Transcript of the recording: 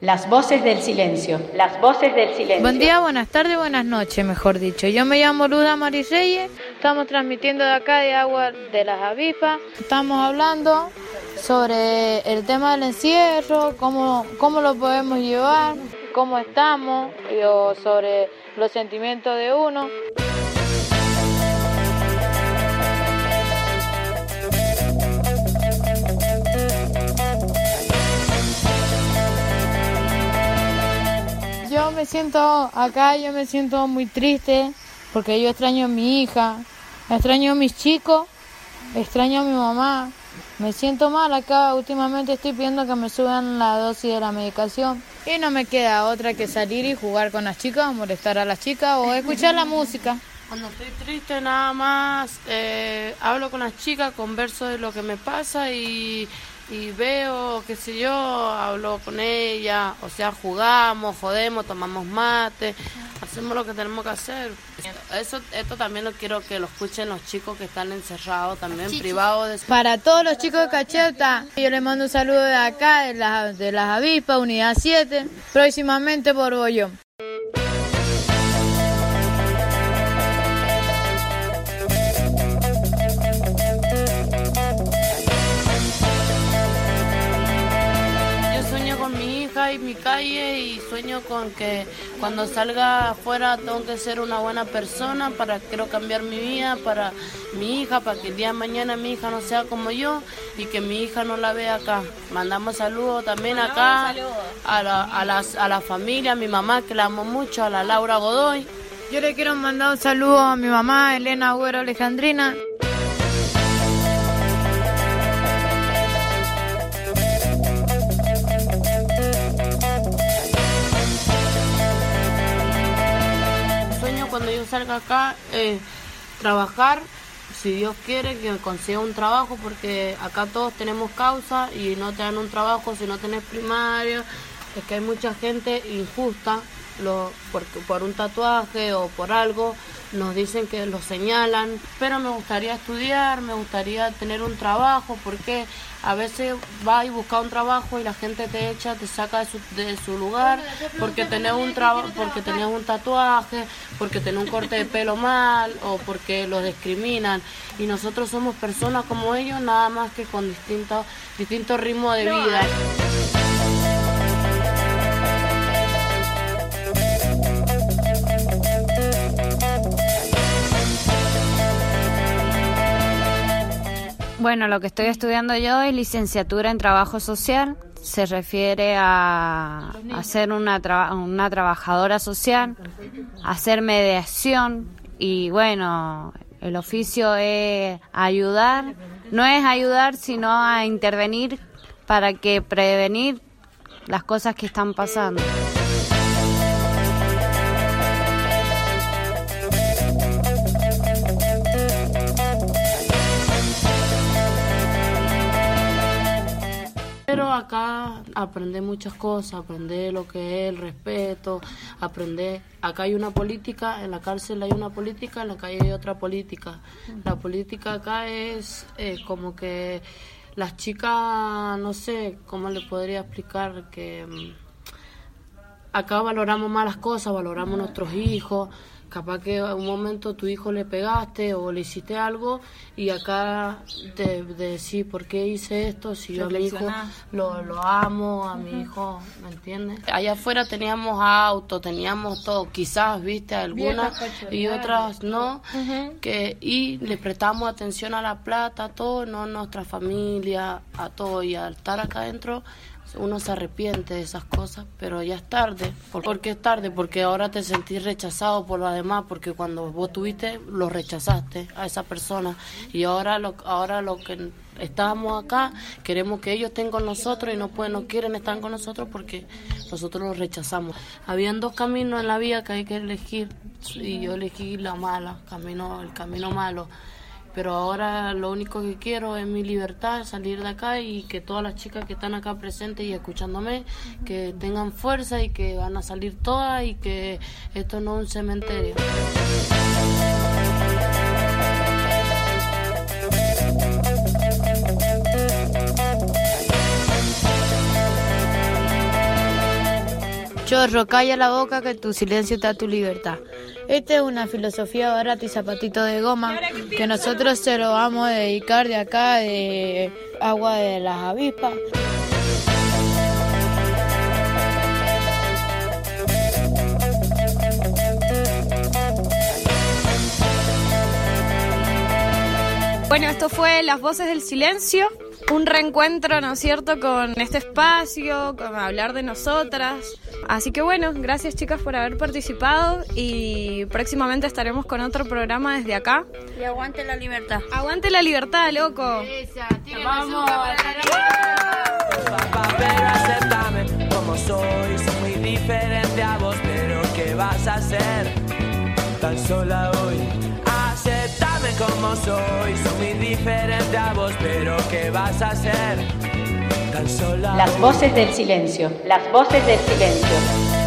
Las voces del silencio. Las voces del silencio. Buen día, buenas tardes, buenas noches, mejor dicho. Yo me llamo Luda Marisreyes. Estamos transmitiendo de acá de agua de las avispas. Estamos hablando sobre el tema del encierro, cómo, cómo lo podemos llevar, cómo estamos, y, o sobre los sentimientos de uno. Siento acá, yo me siento muy triste porque yo extraño a mi hija, extraño a mis chicos, extraño a mi mamá. Me siento mal acá, últimamente estoy pidiendo que me suban la dosis de la medicación y no me queda otra que salir y jugar con las chicas, molestar a las chicas o escuchar la música. Cuando estoy triste nada más eh, hablo con las chicas, converso de lo que me pasa y, y veo, qué sé yo, hablo con ella, o sea, jugamos, jodemos, tomamos mate, hacemos lo que tenemos que hacer. Eso, esto también lo quiero que lo escuchen los chicos que están encerrados también, privados. De... Para todos los chicos de Cacheta, yo les mando un saludo de acá, de las, de las avispas, unidad 7, próximamente por Bollón. Calle y sueño con que cuando salga afuera tengo que ser una buena persona para quiero cambiar mi vida para mi hija, para que el día de mañana mi hija no sea como yo y que mi hija no la vea acá. Mandamos saludos también acá a la, a, las, a la familia, a mi mamá que la amo mucho, a la Laura Godoy. Yo le quiero mandar un saludo a mi mamá, Elena Agüero Alejandrina. Acá, eh, trabajar, si Dios quiere, que consiga un trabajo, porque acá todos tenemos causa y no te dan un trabajo si no tenés primario. Es que hay mucha gente injusta lo, por, por un tatuaje o por algo, nos dicen que lo señalan, pero me gustaría estudiar, me gustaría tener un trabajo, porque a veces vas y buscas un trabajo y la gente te echa, te saca de su, de su lugar, porque tenés un trabajo, porque tenés un tatuaje, porque tenés un corte de pelo mal o porque los discriminan. Y nosotros somos personas como ellos, nada más que con distintos, distintos ritmos de vida. Bueno, lo que estoy estudiando yo es licenciatura en trabajo social. Se refiere a, ser una, traba- una trabajadora social, hacer mediación y bueno, el oficio es ayudar, no es ayudar, sino a intervenir para que prevenir las cosas que están pasando. Acá aprende muchas cosas, aprende lo que es el respeto, aprende, acá hay una política, en la cárcel hay una política, en la calle hay otra política. La política acá es eh, como que las chicas, no sé cómo le podría explicar que mm, acá valoramos más las cosas, valoramos nuestros hijos. Capaz que en un momento tu hijo le pegaste o le hiciste algo y acá te, te decís por qué hice esto, si yo a mi hijo lo, lo amo, a mi hijo, ¿me entiendes? Allá afuera teníamos auto, teníamos todo, quizás, viste, algunas y otras no, que y le prestamos atención a la plata, a todo, no a nuestra familia, a todo, y al estar acá adentro uno se arrepiente de esas cosas, pero ya es tarde. ¿Por, qué es tarde? Porque ahora te sentís rechazado por lo demás, porque cuando vos tuviste, lo rechazaste a esa persona. Y ahora lo, ahora lo que estábamos acá, queremos que ellos estén con nosotros y no pueden, no quieren estar con nosotros porque nosotros los rechazamos. Habían dos caminos en la vida que hay que elegir y yo elegí la mala, camino, el camino malo pero ahora lo único que quiero es mi libertad, salir de acá y que todas las chicas que están acá presentes y escuchándome, que tengan fuerza y que van a salir todas y que esto no es un cementerio. Chorro, calla la boca que tu silencio está tu libertad. Esta es una filosofía barata y zapatito de goma que nosotros se lo vamos a dedicar de acá de agua de las avispas. Bueno, esto fue Las Voces del Silencio, un reencuentro, ¿no es cierto?, con este espacio, con hablar de nosotras. Así que bueno, gracias chicas por haber participado y próximamente estaremos con otro programa desde acá. Y aguante la libertad. Aguante la libertad, loco. Vamos. Papá, pero acéptame como soy. Soy muy diferente a vos, pero ¿qué vas a hacer? Tan sola hoy. Como soy. Soy muy diferente a vos, pero ¿qué vas a hacer? Tan sola Las voces del silencio. Las voces del silencio.